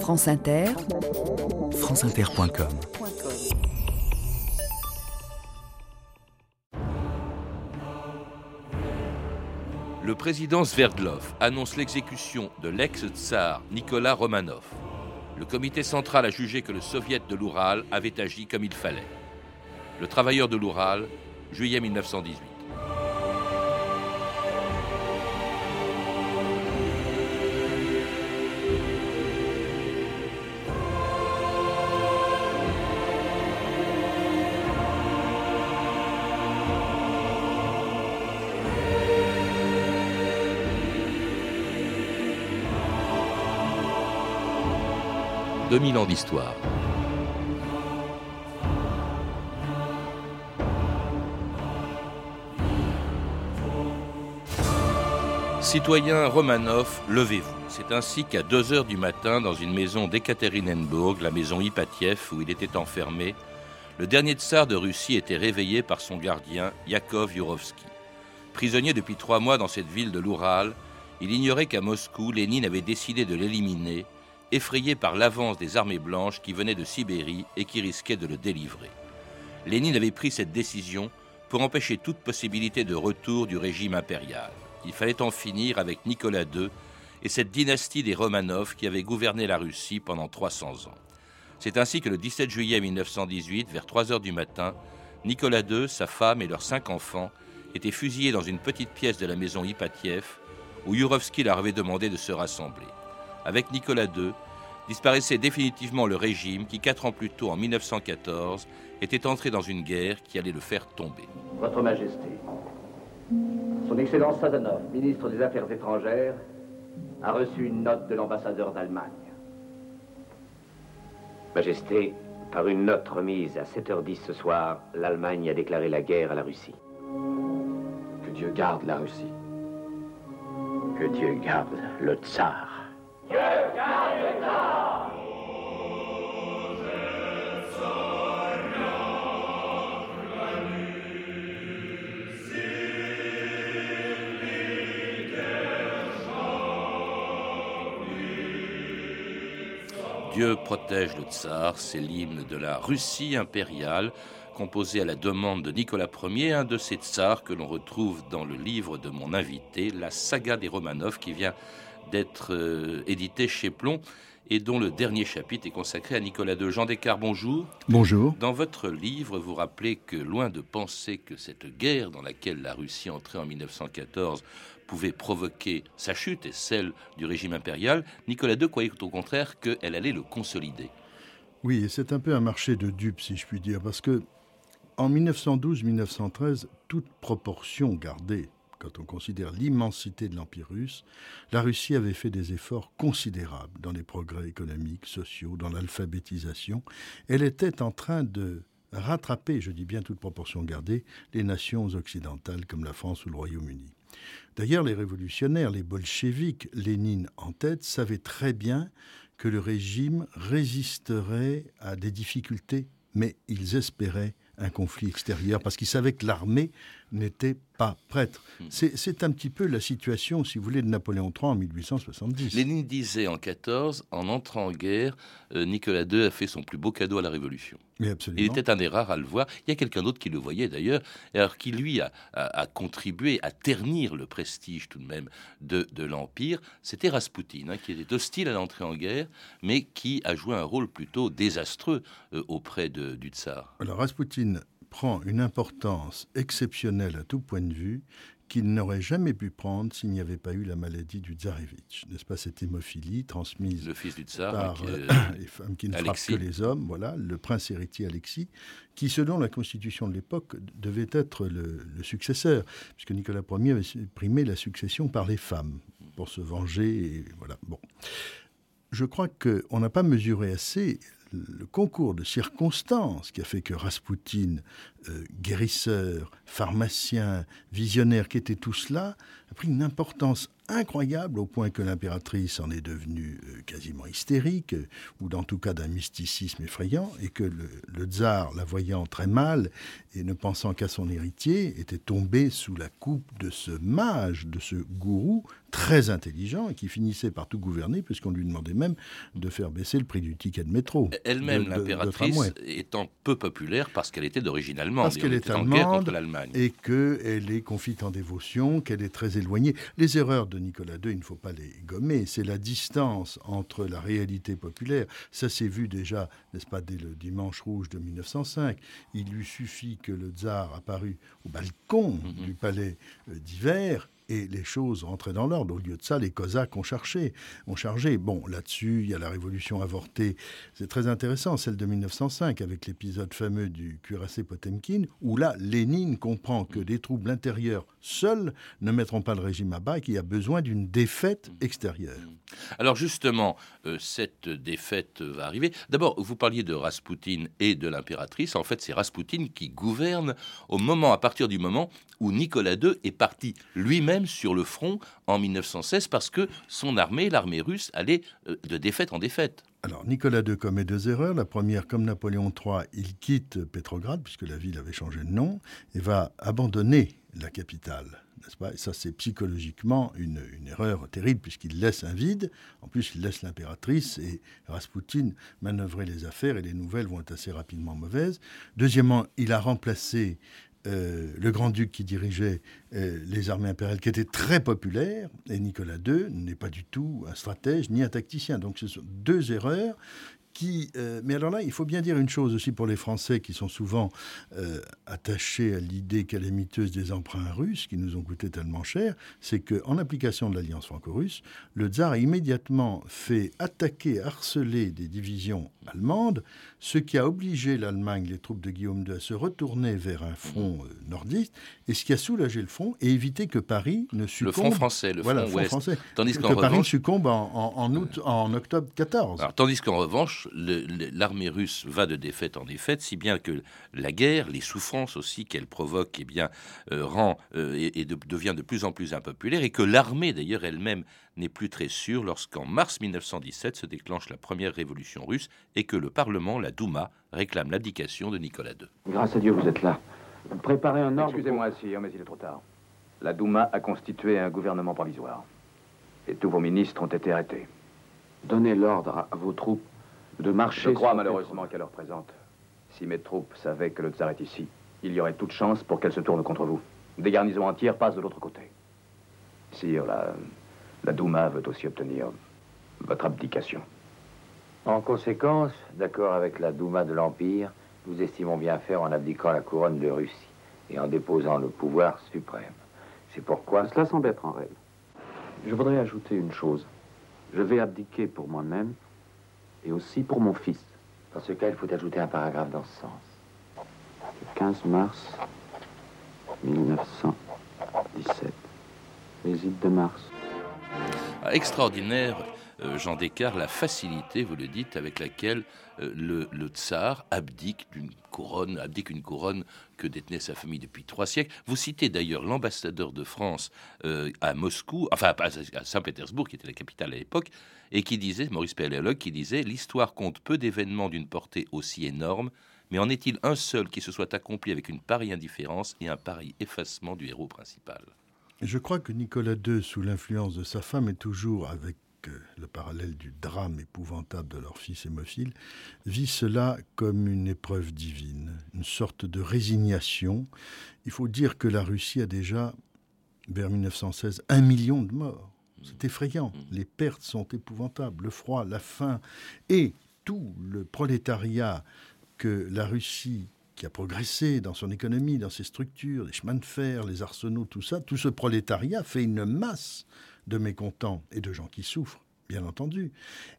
France Inter, franceinter.com Le président Sverdlov annonce l'exécution de l'ex-tsar Nicolas Romanov. Le comité central a jugé que le soviet de l'Oural avait agi comme il fallait. Le travailleur de l'Oural, juillet 1918. 2000 ans d'histoire. Citoyens Romanov, levez-vous. C'est ainsi qu'à 2 heures du matin, dans une maison d'Ekaterinenburg, la maison Ipatiev, où il était enfermé, le dernier tsar de Russie était réveillé par son gardien, Yakov Yurovsky. Prisonnier depuis trois mois dans cette ville de l'Oural, il ignorait qu'à Moscou, Lénine avait décidé de l'éliminer effrayé par l'avance des armées blanches qui venaient de Sibérie et qui risquaient de le délivrer. Lénine avait pris cette décision pour empêcher toute possibilité de retour du régime impérial. Il fallait en finir avec Nicolas II et cette dynastie des Romanov qui avait gouverné la Russie pendant 300 ans. C'est ainsi que le 17 juillet 1918, vers 3 heures du matin, Nicolas II, sa femme et leurs cinq enfants étaient fusillés dans une petite pièce de la maison Ipatiev où Yurovsky leur avait demandé de se rassembler avec Nicolas II, disparaissait définitivement le régime qui, quatre ans plus tôt, en 1914, était entré dans une guerre qui allait le faire tomber. Votre Majesté, Son Excellence Sadanov, ministre des Affaires étrangères, a reçu une note de l'ambassadeur d'Allemagne. Majesté, par une note remise à 7h10 ce soir, l'Allemagne a déclaré la guerre à la Russie. Que Dieu garde la Russie. Que Dieu garde le tsar. Dieu protège le tsar, c'est l'hymne de la Russie impériale, composé à la demande de Nicolas Ier, un de ces tsars que l'on retrouve dans le livre de mon invité, la saga des Romanov, qui vient d'être euh, édité chez Plomb et dont le dernier chapitre est consacré à Nicolas II. Jean Descartes, bonjour. Bonjour. Dans votre livre, vous rappelez que loin de penser que cette guerre dans laquelle la Russie entrait en 1914 pouvait provoquer sa chute et celle du régime impérial, Nicolas II croyait au contraire qu'elle allait le consolider. Oui, c'est un peu un marché de dupes, si je puis dire, parce que en 1912-1913, toute proportion gardée quand on considère l'immensité de l'Empire russe, la Russie avait fait des efforts considérables dans les progrès économiques, sociaux, dans l'alphabétisation. Elle était en train de rattraper, je dis bien toute proportion gardée, les nations occidentales comme la France ou le Royaume-Uni. D'ailleurs, les révolutionnaires, les bolcheviks, Lénine en tête, savaient très bien que le régime résisterait à des difficultés, mais ils espéraient un conflit extérieur parce qu'ils savaient que l'armée n'était pas prêtre. Hmm. C'est un petit peu la situation, si vous voulez, de Napoléon III en 1870. Lénine disait en 14, en entrant en guerre, euh, Nicolas II a fait son plus beau cadeau à la Révolution. absolument. Il était un des rares à le voir. Il y a quelqu'un d'autre qui le voyait d'ailleurs, alors qui lui a, contribué à ternir le prestige tout de même de, l'Empire. C'était Raspoutine, hein, qui était hostile à l'entrée en guerre, mais qui a joué un rôle plutôt désastreux euh, auprès de, du tsar. Alors Raspoutine prend une importance exceptionnelle à tout point de vue qu'il n'aurait jamais pu prendre s'il n'y avait pas eu la maladie du tsarevitch, n'est-ce pas? Cette hémophilie transmise le fils du tsar, par euh, les femmes qui ne frappent que les hommes, voilà, le prince héritier Alexis, qui selon la constitution de l'époque devait être le, le, successeur, puisque Nicolas Ier avait supprimé la succession par les femmes pour se venger, et voilà. Bon, je crois qu'on n'a pas mesuré assez le concours de circonstances qui a fait que Raspoutine, euh, guérisseur, pharmacien, visionnaire, qui était tout cela, a pris une importance incroyable au point que l'impératrice en est devenue euh, quasiment hystérique, euh, ou dans tout cas d'un mysticisme effrayant, et que le, tsar, la voyant très mal et ne pensant qu'à son héritier, était tombé sous la coupe de ce mage, de ce gourou très intelligent et qui finissait par tout gouverner, puisqu'on lui demandait même de faire baisser le prix du ticket de métro. Elle-même, l'impératrice, étant peu populaire parce qu'elle était d'origine allemande. Parce qu'elle est allemande. Et qu'elle est confite en dévotion, qu'elle est très éloignée. Les erreurs de Nicolas II, il ne faut pas les gommer. C'est la distance entre la réalité populaire. Ça s'est vu déjà, n'est-ce pas, dès le dimanche rouge de 1905. Il lui suffit que le tsar apparut au balcon mhm. du palais euh, d'hiver et les choses rentraient dans l'ordre. Au lieu de ça, les Cosaques ont cherché, ont chargé. Bon, là-dessus, il y a la révolution avortée. C'est très intéressant, celle de 1905, avec l'épisode fameux du cuirassé Potemkin, où là, Lénine comprend que des troubles intérieurs seuls ne mettront pas le régime à bas et qu'il y a besoin d'une défaite extérieure. Alors justement, euh, cette défaite va arriver. D'abord, vous parliez de Raspoutine et de l'impératrice. En fait, c'est Raspoutine qui gouverne au moment, à partir du moment où Nicolas II est parti lui-même sur le front en 1916 parce que son armée, l'armée russe, allait euh, de défaite en défaite. Alors, Nicolas II commet deux erreurs. La première, comme Napoléon III, il quitte Pétrograd, puisque la ville avait changé de nom, et va abandonner la capitale. N'est-ce pas? Et ça, c'est psychologiquement une, erreur terrible, puisqu'il laisse un vide. En plus, il laisse l'impératrice et Raspoutine manœuvrer les affaires, et les nouvelles vont être assez rapidement mauvaises. Deuxièmement, il a remplacé euh, le grand-duc qui dirigeait euh, les armées impériales, qui était très populaire, et Nicolas II n'est pas du tout un stratège ni un tacticien. Donc ce sont deux erreurs euh, mais alors là, il faut bien dire une chose aussi pour les Français qui sont souvent euh, attachés à l'idée calamiteuse des emprunts russes qui nous ont coûté tellement cher, c'est qu'en application de l'alliance franco-russe, le tsar a immédiatement fait attaquer, harceler des divisions allemandes, ce qui a obligé l'Allemagne, les troupes de Guillaume II, à se retourner vers un front euh, nordiste, et ce qui a soulagé le front et évité que Paris ne succombe. Le front français, le front, ouest. français. Tandis que Paris succombe en, en, août, en octobre 14. Alors, tandis qu'en revanche, l'armée russe va de défaite en défaite, si bien que la guerre, les souffrances aussi qu'elle provoque, eh bien, euh, rend euh, et, devient de plus en plus impopulaire, et que l'armée d'ailleurs elle-même n'est plus très sûre lorsqu'en mars 1917 se déclenche la première révolution russe et que le Parlement, la Douma, réclame l'abdication de Nicolas II. Grâce à Dieu, vous êtes là. Préparez un ordre. Excusez-moi, sire, mais il est trop tard. La Douma a constitué un gouvernement provisoire. Et tous vos ministres ont été arrêtés. Donnez l'ordre à vos troupes de marcher. Je crois malheureusement qu'à l'heure présente, si mes troupes savaient que le tsar est ici, il y aurait toute chance pour qu'elles se tournent contre vous. Des garnisons entières passent de l'autre côté. Sire, la, la Douma veut aussi obtenir votre abdication. En conséquence, d'accord avec la Douma de l'Empire, nous estimons bien faire en abdiquant la couronne de Russie et en déposant le pouvoir suprême. C'est pourquoi... Cela semble être en règle. Je voudrais ajouter une chose. Je vais abdiquer pour moi-même et aussi pour mon fils. Dans ce cas, il faut ajouter un paragraphe dans ce sens. Le 15 mars 1917. Visite de mars. Extraordinaire euh, Jean Descartes, la facilité, vous le dites, avec laquelle euh, le, tsar abdique d'une couronne, abdique une couronne que détenait sa famille depuis trois siècles. Vous citez d'ailleurs l'ambassadeur de France euh, à Moscou, enfin à Saint-Pétersbourg, qui était la capitale à l'époque, et qui disait, Maurice Pelléologue, qui disait L'histoire compte peu d'événements d'une portée aussi énorme, mais en est-il un seul qui se soit accompli avec une pareille indifférence et un pareil effacement du héros principal? Je crois que Nicolas II, sous l'influence de sa femme, est toujours avec le parallèle du drame épouvantable de leur fils hémophile, vit cela comme une épreuve divine, une sorte de résignation. Il faut dire que la Russie a déjà, vers 1916, un million de morts. C'est effrayant. Les pertes sont épouvantables. Le froid, la faim et tout le prolétariat que la Russie qui a progressé dans son économie, dans ses structures, les chemins de fer, les arsenaux, tout ça, tout ce prolétariat fait une masse de mécontents et de gens qui souffrent, bien entendu.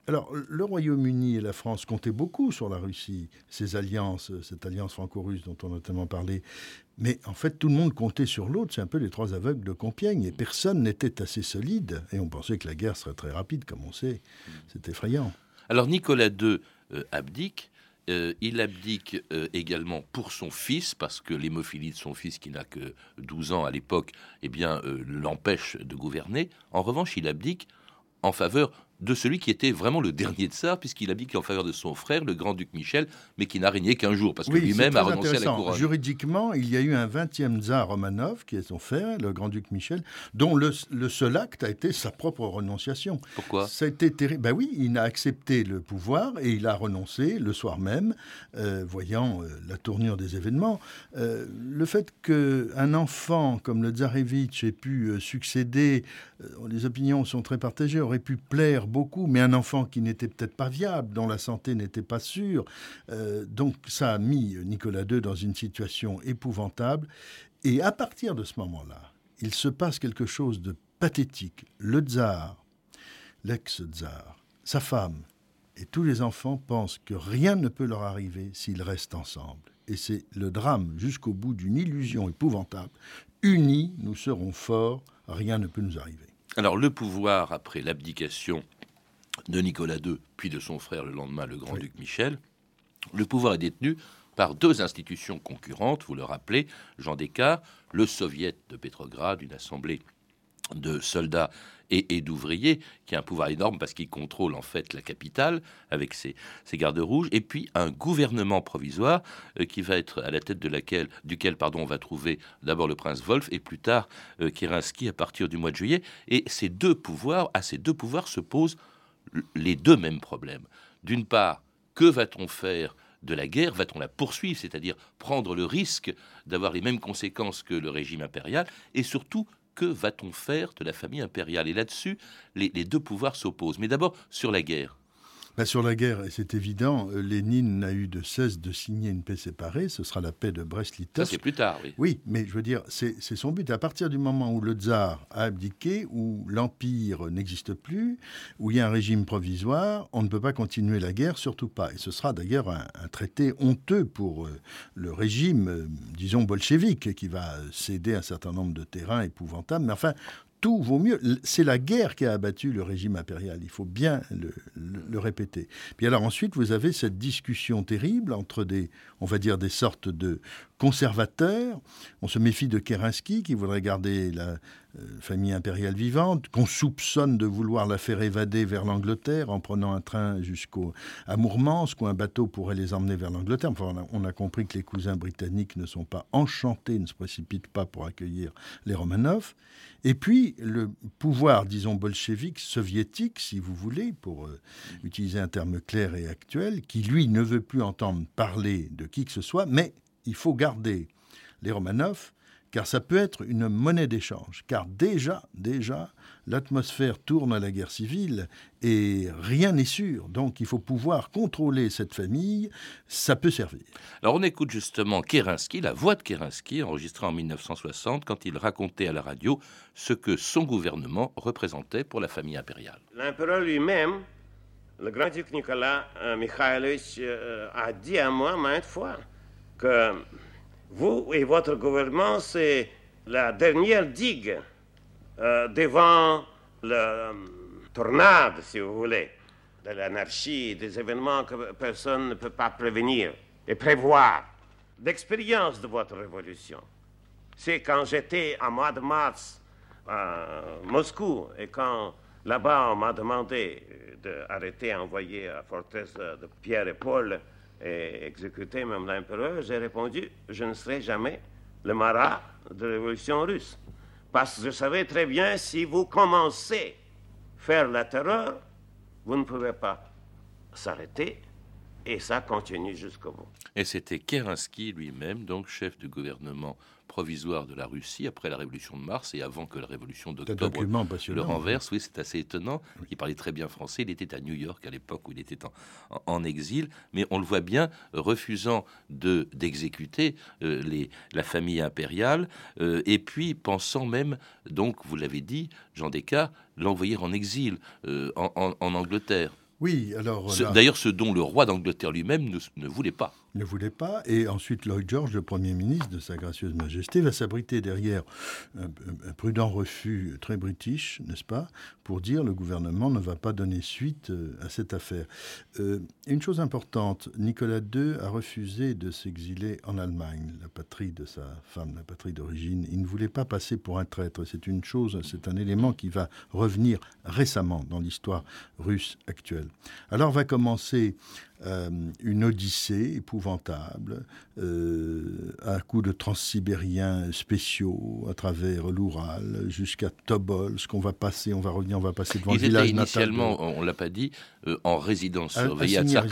Alors, le Royaume-Uni et la France comptaient beaucoup sur la Russie, ces alliances, cette alliance franco-russe dont on a tellement parlé. Mais en fait, tout le monde comptait sur l'autre. C'est un peu les trois aveugles de Compiègne. Et personne n'était assez solide. Et on pensait que la guerre serait très rapide, comme on sait. C'est effrayant. Alors, Nicolas II euh, abdique. Euh, il abdique euh, également pour son fils, parce que l'hémophilie de son fils, qui n'a que 12 ans à l'époque, eh euh, l'empêche de gouverner. En revanche, il abdique en faveur de celui qui était vraiment le dernier tsar, puisqu'il abdique en faveur de son frère, le grand-duc Michel, mais qui n'a régné qu'un jour, parce que lui-même a renoncé à la couronne. Juridiquement, il y a eu un 20e tsar Romanov, qui est son frère, le grand-duc Michel, dont le, seul acte a été sa propre renonciation. Pourquoi? Ça a été terrible. Ben oui, il a accepté le pouvoir et il a renoncé le soir même, euh, voyant euh, la tournure des événements. Euh, le fait qu'un enfant comme le tsarevitch ait pu succéder, les opinions sont très partagées, aurait pu plaire beaucoup, mais un enfant qui n'était peut-être pas viable, dont la santé n'était pas sûre. Euh, donc ça a mis Nicolas II dans une situation épouvantable. Et à partir de ce moment-là, il se passe quelque chose de pathétique. Le tsar, l'ex-tsar, sa femme et tous les enfants pensent que rien ne peut leur arriver s'ils restent ensemble. Et c'est le drame jusqu'au bout d'une illusion épouvantable. Unis, nous serons forts, rien ne peut nous arriver. Alors le pouvoir, après l'abdication de Nicolas II, puis de son frère le lendemain, le grand-duc Michel, le pouvoir est détenu par deux institutions concurrentes, vous le rappelez, Jean Descartes, le soviet de Pétrograd, une assemblée de soldats et, d'ouvriers, qui a un pouvoir énorme parce qu'il contrôle en fait la capitale avec ses, gardes rouges, et puis un gouvernement provisoire euh, qui va être à la tête de laquelle, duquel pardon, on va trouver d'abord le prince Wolf et plus tard euh, Kerensky à partir du mois de juillet. Et ces deux pouvoirs, à ces deux pouvoirs se posent les deux mêmes problèmes. D'une part, que va-t-on faire de la guerre? Va-t-on la poursuivre, c'est-à-dire prendre le risque d'avoir les mêmes conséquences que le régime impérial? Et surtout, que va-t-on faire de la famille impériale? Et là-dessus, les, deux pouvoirs s'opposent. Mais d'abord, sur la guerre. Bah, sur la guerre, c'est évident, euh, Lénine n'a eu de cesse de signer une paix séparée, ce sera la paix de Brest-Litovsk. C'est plus tard, oui. Oui, mais je veux dire, c'est son but. À partir du moment où le tsar a abdiqué, où l'empire n'existe plus, où il y a un régime provisoire, on ne peut pas continuer la guerre, surtout pas. Et ce sera d'ailleurs un, traité honteux pour euh, le régime, euh, disons, bolchevique, qui va céder un certain nombre de terrains épouvantables. Mais enfin, tout vaut mieux. C'est la guerre qui a abattu le régime impérial, il faut bien le, répéter. Puis alors ensuite, vous avez cette discussion terrible entre des, on va dire, des sortes de conservateurs. On se méfie de Kerensky qui voudrait garder la euh, famille impériale vivante, qu'on soupçonne de vouloir la faire évader vers l'Angleterre en prenant un train jusqu'au à Mourmansk où un bateau pourrait les emmener vers l'Angleterre. Enfin, on a, compris que les cousins britanniques ne sont pas enchantés, ne se précipitent pas pour accueillir les Romanov. Et puis le pouvoir, disons, bolchevique, soviétique, si vous voulez, pour euh, utiliser un terme clair et actuel, qui lui ne veut plus entendre parler de qui que ce soit, mais il faut garder les Romanov car ça peut être une monnaie d'échange. Car déjà, déjà, l'atmosphère tourne à la guerre civile et rien n'est sûr. Donc il faut pouvoir contrôler cette famille, ça peut servir. Alors on écoute justement Kerensky, la voix de Kerensky, enregistrée en 1960, quand il racontait à la radio ce que son gouvernement représentait pour la famille impériale. L'empereur lui-même, le grand-duc Nicolas euh, Mikhailovich, a dit à moi maintes fois que vous et votre gouvernement, c'est la dernière digue euh, devant la euh, tornade, si vous voulez, de l'anarchie, des événements que personne ne peut pas prévenir et prévoir. D'expérience de votre révolution. C'est quand j'étais en mois de mars à Moscou et quand là-bas on m'a demandé d'arrêter d'envoyer à forteresse de Pierre et Paul et exécuter même l'empereur, j'ai répondu, je ne serai jamais le marat de la révolution russe. Parce que je savais très bien, si vous commencez à faire la terreur, vous ne pouvez pas s'arrêter et ça continue jusqu'au bout. Et c'était Kerensky lui-même, donc chef du gouvernement provisoire de la Russie après la révolution de mars et avant que la révolution d'octobre le renverse. Oui, c'est assez étonnant. Il parlait très bien français. Il était à New York à l'époque où il était en, exil, mais on le voit bien refusant de d'exécuter euh, les la famille impériale euh, et puis pensant même, donc vous l'avez dit, Jean Descartes, l'envoyer en exil euh, en, en Angleterre. Oui, alors. D'ailleurs, ce dont le roi d'Angleterre lui-même ne, voulait pas. Ne voulait pas. Et ensuite, Lloyd George, le Premier ministre de Sa Gracieuse Majesté, va s'abriter derrière un, prudent refus très british, n'est-ce pas, pour dire le gouvernement ne va pas donner suite euh, à cette affaire. Euh, une chose importante, Nicolas II a refusé de s'exiler en Allemagne, la patrie de sa femme, la patrie d'origine. Il ne voulait pas passer pour un traître. C'est une chose, c'est un élément qui va revenir récemment dans l'histoire russe actuelle. Alors va commencer euh, une odyssée épouvantable, euh, à coup de transsibériens spéciaux à travers l'Oural jusqu'à Tobolsk. qu'on va passer, on va revenir, on va passer devant Ils le village initialement, on l'a pas dit, euh, en résidence surveillée à, à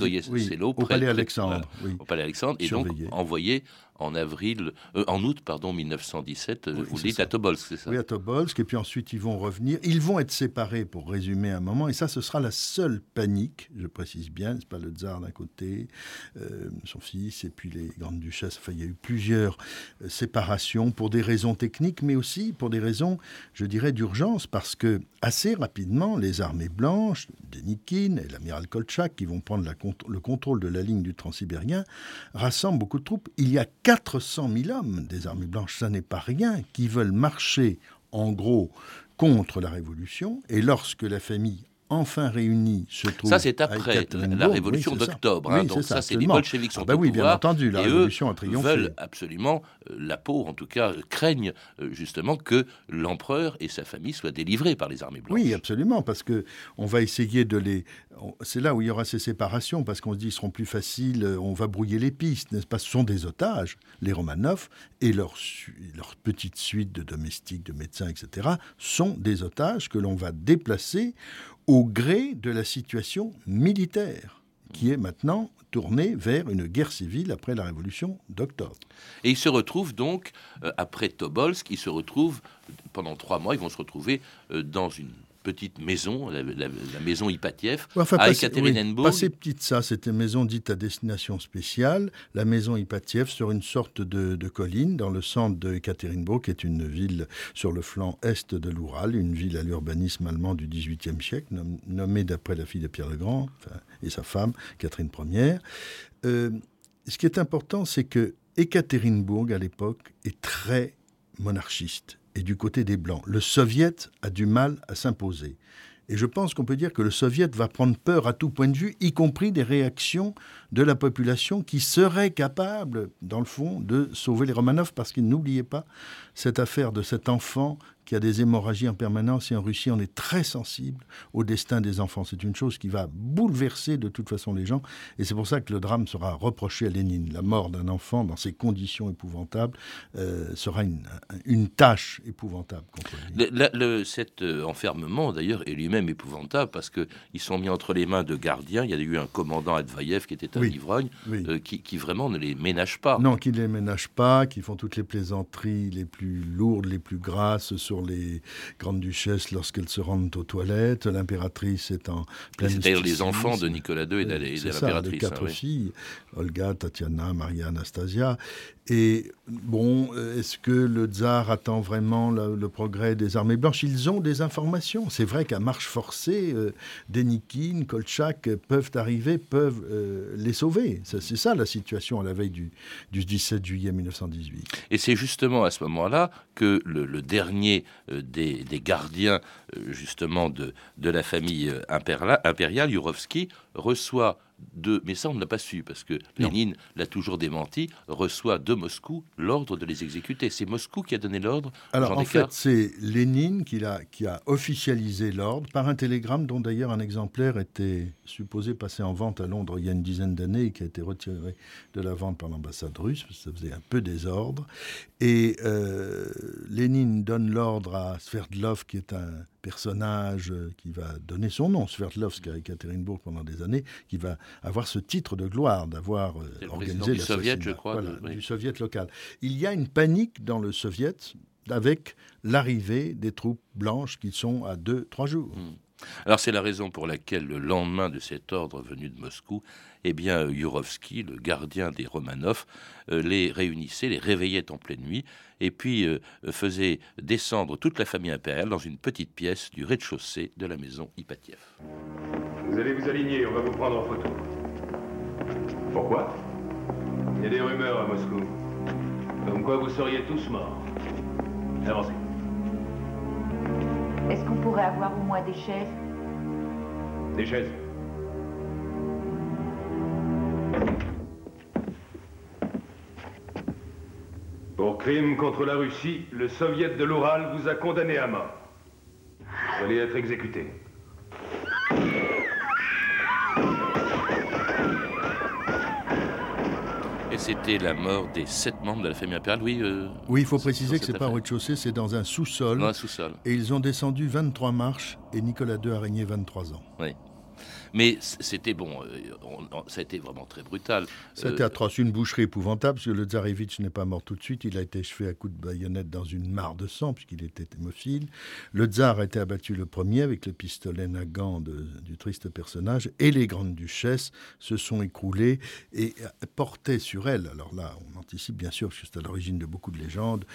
au palais Alexandre. Au palais Alexandre, et donc envoyé en avril, euh, en août, pardon, 1917. Euh, vous dites à Tobolsk, c'est ça Oui, à Tobolsk. Et puis ensuite, ils vont revenir. Ils vont être séparés, pour résumer un moment. Et ça, ce sera la seule panique, je précise bien. C'est pas le tsar d'un côté, euh, son fils, et puis les grandes duchesses. Enfin, il y a eu plusieurs séparations pour des raisons techniques, mais aussi pour des raisons, je dirais, d'urgence, parce que assez rapidement, les armées blanches, Denikin et l'amiral Kolchak, qui vont prendre la, le contrôle de la ligne du Transsibérien, rassemblent beaucoup de troupes. Il y a 400 000 hommes des armées blanches, ça n'est pas rien, qui veulent marcher en gros contre la Révolution. Et lorsque la famille enfin réunis se trouve. Ça, c'est après la, révolution d'octobre. Hein, donc, ça, c'est les bolcheviks sont ah bah oui, bien entendu, la révolution eux a triomphé. veulent absolument euh, la peau, en tout cas, craignent euh, justement que l'empereur et sa famille soient délivrés par les armées blanches. Oui, absolument, parce que on va essayer de les. C'est là où il y aura ces séparations, parce qu'on se dit ils seront plus faciles, euh, on va brouiller les pistes, n'est-ce pas? Ce sont des otages, les Romanov et leur, leur petite suite de domestiques, de médecins, etc., sont des otages que l'on va déplacer au gré de la situation militaire qui est maintenant tournée vers une guerre civile après la révolution d'octobre. Et ils se retrouvent donc, euh, après Tobolsk, ils se retrouvent, pendant trois mois, ils vont se retrouver euh, dans une petite maison, la, maison Ipatiev, à Ekaterinenburg. pas ces petites, ça, c'était une maison dite à destination spéciale, la maison Ipatiev sur une sorte de, colline dans le centre de Ekaterinbourg, qui est une ville sur le flanc est de l'Oural, une ville à l'urbanisme allemand du XVIIIe siècle, nommée d'après la fille de Pierre le Grand et sa femme, Catherine Ier. Euh, ce qui est important, c'est que Ekaterinbourg, à l'époque, est très monarchiste et du côté des Blancs. Le soviet a du mal à s'imposer. Et je pense qu'on peut dire que le soviet va prendre peur à tout point de vue, y compris des réactions de la population qui serait capable, dans le fond, de sauver les Romanov, parce qu'il n'oubliez pas cette affaire de cet enfant qui a des hémorragies en permanence. Et en Russie, on est très sensible au destin des enfants. C'est une chose qui va bouleverser de toute façon les gens. Et c'est pour ça que le drame sera reproché à Lénine. La mort d'un enfant dans ces conditions épouvantables euh, sera une, une, tâche épouvantable. Le, cet euh, enfermement, d'ailleurs, est lui-même épouvantable parce qu'ils sont mis entre les mains de gardiens. Il y a eu un commandant Advaïev qui était un ivrogne, euh, qui, qui, vraiment ne les ménage pas. Non, qui ne les ménage pas, qui font toutes les plaisanteries les plus lourdes, les plus grasses sur les grandes duchesses lorsqu'elles se rendent aux toilettes. L'impératrice est en pleine. C'est-à-dire les enfants de Nicolas II et de, l'impératrice. Les quatre hein, filles, Olga, Tatiana, Maria, Anastasia. Et bon, est-ce que le tsar attend vraiment le, progrès des armées blanches? Ils ont des informations. C'est vrai qu'à marche forcée, euh, Denikin, Kolchak peuvent arriver, peuvent euh, les sauver. C'est ça la situation à la veille du, du 17 juillet 1918. Et c'est justement à ce moment-là que le, dernier euh, des, gardiens, justement, de, de la famille impériale, impériale reçoit de, mais ça on ne l'a pas su parce que Lénine l'a toujours démenti, reçoit de Moscou l'ordre de les exécuter. C'est Moscou qui a donné l'ordre. Alors en fait, c'est Lénine qui a, qui a officialisé l'ordre par un télégramme dont d'ailleurs un exemplaire était supposé passer en vente à Londres il y a une dizaine d'années et qui a été retiré de la vente par l'ambassade russe parce que ça faisait un peu désordre. Et euh, Lénine donne l'ordre à Sverdlov qui est un personnage qui va donner son nom, Sverdlovsk à Ekaterinbourg pendant des années, qui va avoir ce titre de gloire d'avoir euh, organisé du soviet, je crois, du soviet local. Il y a une panique dans le soviet avec l'arrivée des troupes blanches qui sont à deux, trois jours. Hmm. Alors c'est la raison pour laquelle le lendemain de cet ordre venu de Moscou, eh bien Yurovsky, le gardien des Romanov, euh, les réunissait, les réveillait en pleine nuit, et puis euh, faisait descendre toute la famille impériale dans une petite pièce du rez-de-chaussée de la maison Ipatiev. Vous allez vous aligner, on va vous prendre en photo. Pourquoi? Il y a des rumeurs à Moscou. Comme quoi vous seriez tous morts. Avancez. Est-ce qu'on pourrait avoir au moins des chaises? Des chaises. Pour crime contre la Russie, le soviet de l'Oural vous a condamné à mort. Vous allez être exécuté. Et c'était la mort des sept membres de la famille impériale. Oui, euh, Oui, il faut préciser que c'est pas au rez-de-chaussée, c'est dans un sous-sol. Dans un sous-sol. Et ils ont descendu 23 marches et Nicolas II a régné 23 ans. Oui. Mais c'était bon, euh, on- on- ça a été vraiment très brutal. C'était Euh, atroce, une boucherie épouvantable, parce que le tsarevitch n'est pas mort tout de suite, il a été achevé à coups de baïonnette dans une mare de sang, puisqu'il était hémophile. Le tsar a été abattu le premier avec le pistolet Nagant de- du triste personnage, et les grandes duchesses se sont écroulées et euh, portaient sur elles, alors là on anticipe bien sûr, parce que c'est à l'origine de beaucoup de légendes,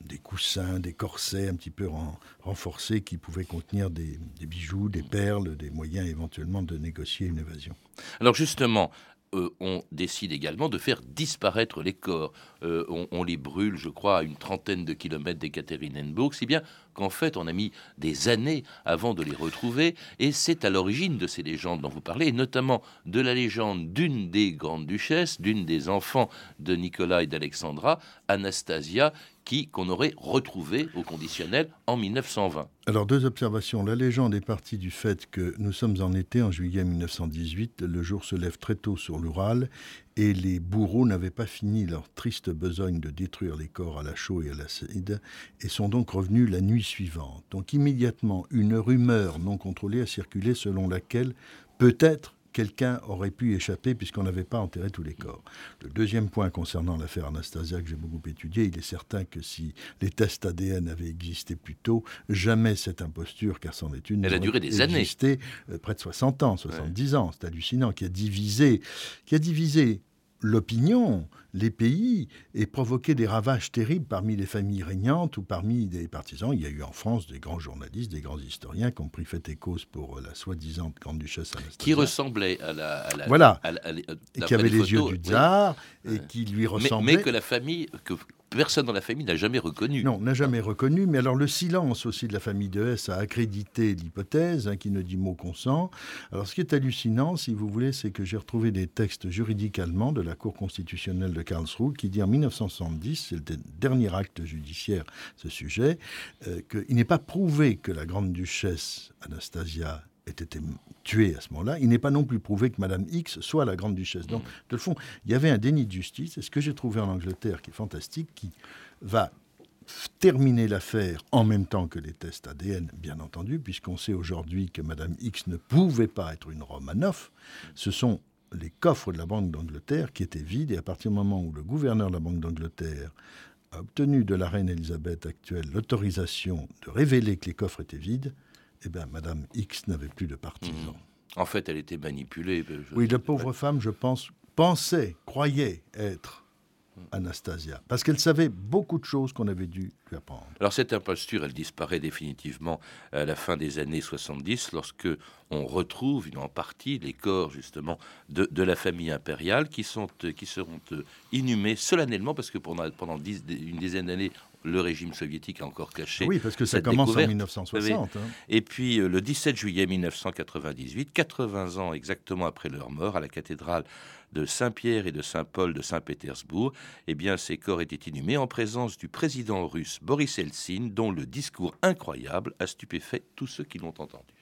des coussins, des corsets un petit peu ren- renforcés qui pouvaient contenir des, des bijoux, des perles, des moyens éventuellement de négocier une évasion. Alors justement, euh, on décide également de faire disparaître les corps. Euh, on, on les brûle, je crois, à une trentaine de kilomètres d'Ekaterinenburg, si bien qu'en fait, on a mis des années avant de les retrouver. Et c'est à l'origine de ces légendes dont vous parlez, notamment de la légende d'une des grandes duchesses, d'une des enfants de Nicolas et d'Alexandra, Anastasia, qui qu'on aurait retrouvée au conditionnel en 1920. Alors, deux observations. La légende est partie du fait que nous sommes en été, en juillet 1918. Le jour se lève très tôt sur l'Oural et les bourreaux n'avaient pas fini leur triste besogne de détruire les corps à la chaux et à l'acide et sont donc revenus la nuit suivante. Donc, immédiatement, une rumeur non contrôlée a circulé selon laquelle peut-être quelqu'un aurait pu échapper puisqu'on n'avait pas enterré tous les corps. Le deuxième point concernant l'affaire Anastasia que j'ai beaucoup étudié, il est certain que si les tests ADN avaient existé plus tôt, jamais cette imposture, car c'en est une, Elle a duré des années. existé, euh, près de 60 ans, 70 ans, c'est hallucinant, qui a divisé, qui a divisé l'opinion, les pays, et provoqué des ravages terribles parmi les familles régnantes ou parmi des partisans. Il y a eu en France des grands journalistes, des grands historiens qui ont pris fait et cause pour la soi-disant grande duchesse Anastasia. Qui ressemblait à la. à la- Voilà. à la- à la- et qui avait les, yeux du oui. tsar, et qui lui Mais, ressemblait. mais que la famille, que personne dans la famille n'a jamais reconnu. Non, n'a jamais reconnu, mais alors le silence aussi de la famille de S a accrédité l'hypothèse, hein, qui ne dit mot consent. Alors ce qui est hallucinant, si vous voulez, c'est que j'ai retrouvé des textes juridiques allemands de la Cour constitutionnelle de Karlsruhe qui dit en 1970, c'est le de- dernier acte judiciaire, ce sujet, euh, qu'il n'est pas prouvé que la grande duchesse Anastasia ait été tuée à ce moment-là. Il n'est pas non plus prouvé que Madame X soit la grande duchesse. Donc, de le fond, il y avait un déni de justice. Et ce que j'ai trouvé en Angleterre, qui est fantastique, qui va terminer l'affaire en même temps que les tests ADN, bien entendu, puisqu'on sait aujourd'hui que Madame X ne pouvait pas être une Romanov. Ce sont les coffres de la Banque d'Angleterre qui étaient vides, et à partir du moment où le gouverneur de la Banque d'Angleterre a obtenu de la reine Elisabeth actuelle l'autorisation de révéler que les coffres étaient vides, eh bien, Madame X n'avait plus de partisans. En fait, elle était manipulée. je- Oui, la pauvre femme, je pense, pensait, croyait être Anastasia, parce qu'elle savait beaucoup de choses qu'on avait dû lui apprendre. Alors cette imposture, elle disparaît définitivement à la fin des années 70, lorsque on retrouve en partie les corps justement de, de la famille impériale qui, sont, euh, qui seront euh, inhumés solennellement, parce que pendant, pendant dix- une dizaine d'années, le régime soviétique a encore caché. Oui, parce que ça commence en découverte. 1960. hein. Et puis euh, le 17 juillet 1998, 80 ans exactement après leur mort, à la cathédrale de Saint-Pierre et de Saint-Paul de Saint-Pétersbourg, eh bien ces corps étaient inhumés en présence du président russe Boris Eltsine, dont le discours incroyable a stupéfait tous ceux qui l'ont entendu.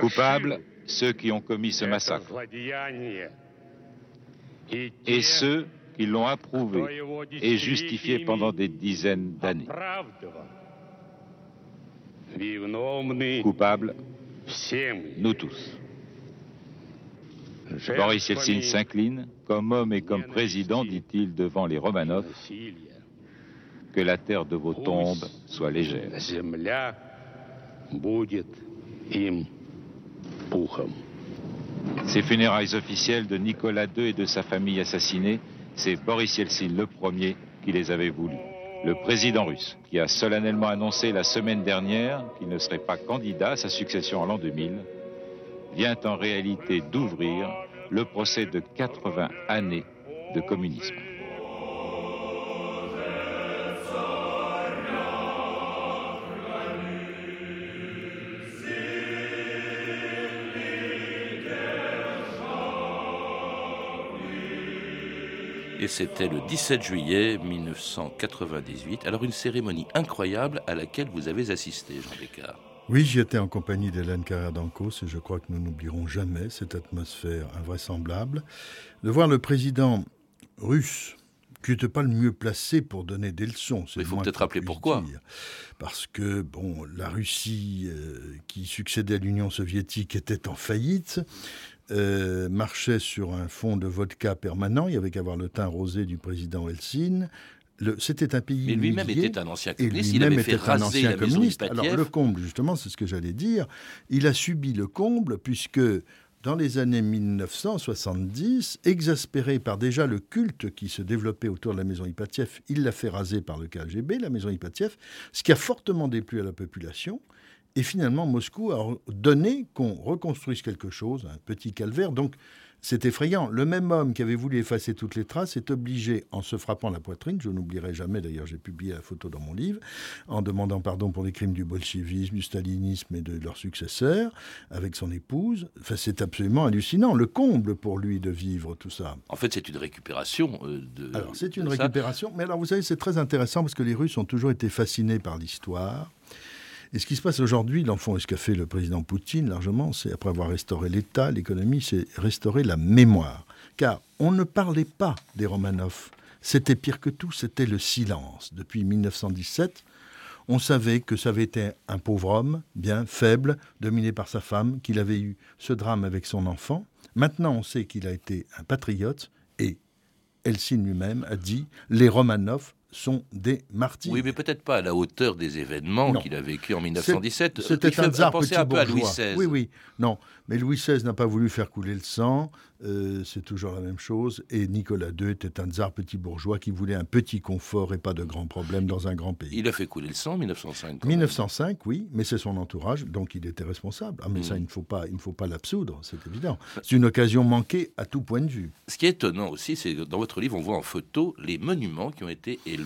Coupables, ceux qui ont commis ce massacre, et ceux qui l'ont approuvé et justifié pendant des dizaines d'années. Coupables, nous tous. Boris Yeltsin s'incline, comme homme et comme président, dit-il devant les Romanov, que la terre de vos tombes soit légère. Ces funérailles officielles de Nicolas II et de sa famille assassinée, c'est Boris Yeltsin le premier qui les avait voulues. Le président russe, qui a solennellement annoncé la semaine dernière qu'il ne serait pas candidat à sa succession en l'an 2000, vient en réalité d'ouvrir le procès de 80 années de communisme. Et c'était le 17 juillet 1998. Alors une cérémonie incroyable à laquelle vous avez assisté, Jean Descartes. Oui, j'y étais en compagnie d'Hélène Carrère d'Ancos et je crois que nous n'oublierons jamais cette atmosphère invraisemblable. De voir le président russe, qui n'était pas le mieux placé pour donner des leçons. Il faut peut-être rappeler pourquoi. Parce que bon, la Russie euh, qui succédait à l'Union soviétique était en faillite. Euh, marchait sur un fond de vodka permanent. Il y avait qu'à voir le teint rosé du président Helsinki. C'était un pays. Mais lui-même était un ancien communiste. Il avait fait raser la communiste. Alors le comble, justement, c'est ce que j'allais dire. Il a subi le comble puisque dans les années 1970, exaspéré par déjà le culte qui se développait autour de la maison Ipatiev, il l'a fait raser par le KGB, la maison Ipatiev, ce qui a fortement déplu à la population. Et finalement, Moscou a donné qu'on reconstruise quelque chose, un petit calvaire. Donc, c'est effrayant. Le même homme qui avait voulu effacer toutes les traces est obligé, en se frappant la poitrine, je n'oublierai jamais, d'ailleurs j'ai publié la photo dans mon livre, en demandant pardon pour les crimes du bolchevisme, du stalinisme et de leurs successeurs, avec son épouse. Enfin, c'est absolument hallucinant, le comble pour lui de vivre tout ça. En fait, c'est une récupération euh, de. Alors, c'est une récupération, mais alors vous savez, c'est très intéressant parce que les Russes ont toujours été fascinés par l'histoire. Et ce qui se passe aujourd'hui, l'enfant, et ce qu'a fait le président Poutine largement, c'est après avoir restauré l'État, l'économie, c'est restaurer la mémoire. Car on ne parlait pas des Romanov. C'était pire que tout, c'était le silence. Depuis 1917, on savait que ça avait été un pauvre homme, bien faible, dominé par sa femme, qu'il avait eu ce drame avec son enfant. Maintenant, on sait qu'il a été un patriote et Helsinki lui-même a dit les Romanov sont des martyrs. Oui, mais peut-être pas à la hauteur des événements qu'il a vécu en 1917. C'était un tsar petit un peu à Louis XVI. Oui, oui, non. Mais Louis XVI n'a pas voulu faire couler le sang. Euh, c'est toujours la même chose. Et Nicolas II était un tsar petit bourgeois qui voulait un petit confort et pas de grands problèmes dans un grand pays. Il a fait couler le sang en 1905. 1905, oui, mais c'est son entourage, donc il était responsable. Ah, mais ça, mm. il ne faut pas, il ne faut pas l'absoudre, c'est évident. C'est une occasion manquée à tout point de vue. Ce qui est étonnant aussi, c'est que dans votre livre, on voit en photo les monuments qui ont été élevés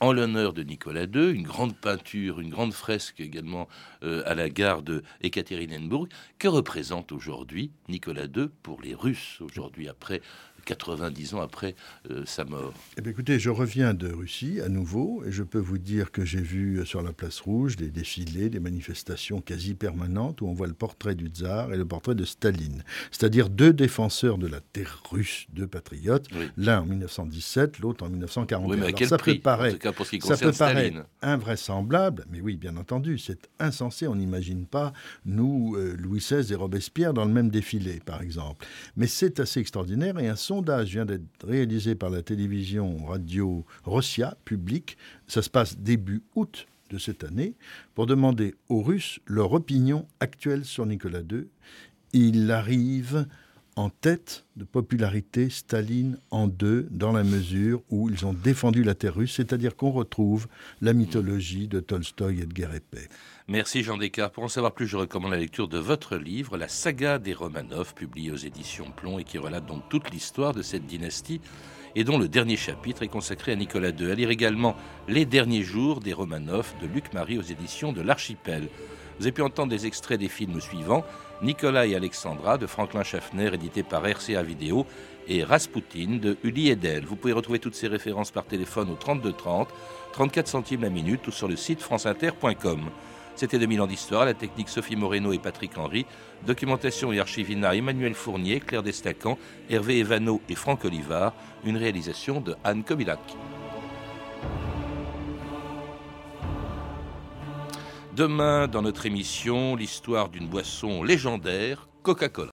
en l'honneur de Nicolas II, une grande peinture, une grande fresque également euh, à la gare de Ekaterinenburg. Que représente aujourd'hui Nicolas II pour les Russes aujourd'hui après 90 ans après euh, sa mort. Eh bien, écoutez, je reviens de Russie à nouveau et je peux vous dire que j'ai vu euh, sur la place rouge des défilés, des manifestations quasi permanentes où on voit le portrait du tsar et le portrait de Staline, c'est-à-dire deux défenseurs de la terre russe, deux patriotes, l'un en 1917, l'autre en 1941. Oui, mais à quel ça prix, peut paraître, ça peut paraître invraisemblable, mais oui, bien entendu, c'est insensé. On n'imagine pas nous, euh, Louis XVI et Robespierre dans le même défilé, par exemple. Mais c'est assez extraordinaire et un sondage vient d'être réalisé par la télévision radio Rossia, public. Ça se passe début août de cette année, pour demander aux Russes leur opinion actuelle sur Nicolas II. Il arrive en tête de popularité Staline en deux, dans la mesure où ils ont défendu la terre russe, c'est-à-dire qu'on retrouve la mythologie de Tolstoï et de Guerre épée. Merci Jean Descartes. Pour en savoir plus, je recommande la lecture de votre livre, La saga des Romanov, publié aux éditions Plomb et qui relate donc toute l'histoire de cette dynastie et dont le dernier chapitre est consacré à Nicolas II. À lire également Les derniers jours des Romanov de Luc Marie aux éditions de l'Archipel. Vous avez pu entendre des extraits des films suivants Nicolas et Alexandra de Franklin Schaffner, édité par RCA Vidéo, et Rasputin de Uli Edel. Vous pouvez retrouver toutes ces références par téléphone au 32 30, 34 centimes la minute ou sur le site franceinter.com. C'était 2000 ans d'histoire, la technique Sophie Moreno et Patrick Henry, documentation et archivina Emmanuel Fournier, Claire Destacan, Hervé Evano et Franck Olivard, une réalisation de Anne Kobilac. Demain, dans notre émission, l'histoire d'une boisson légendaire, Coca-Cola.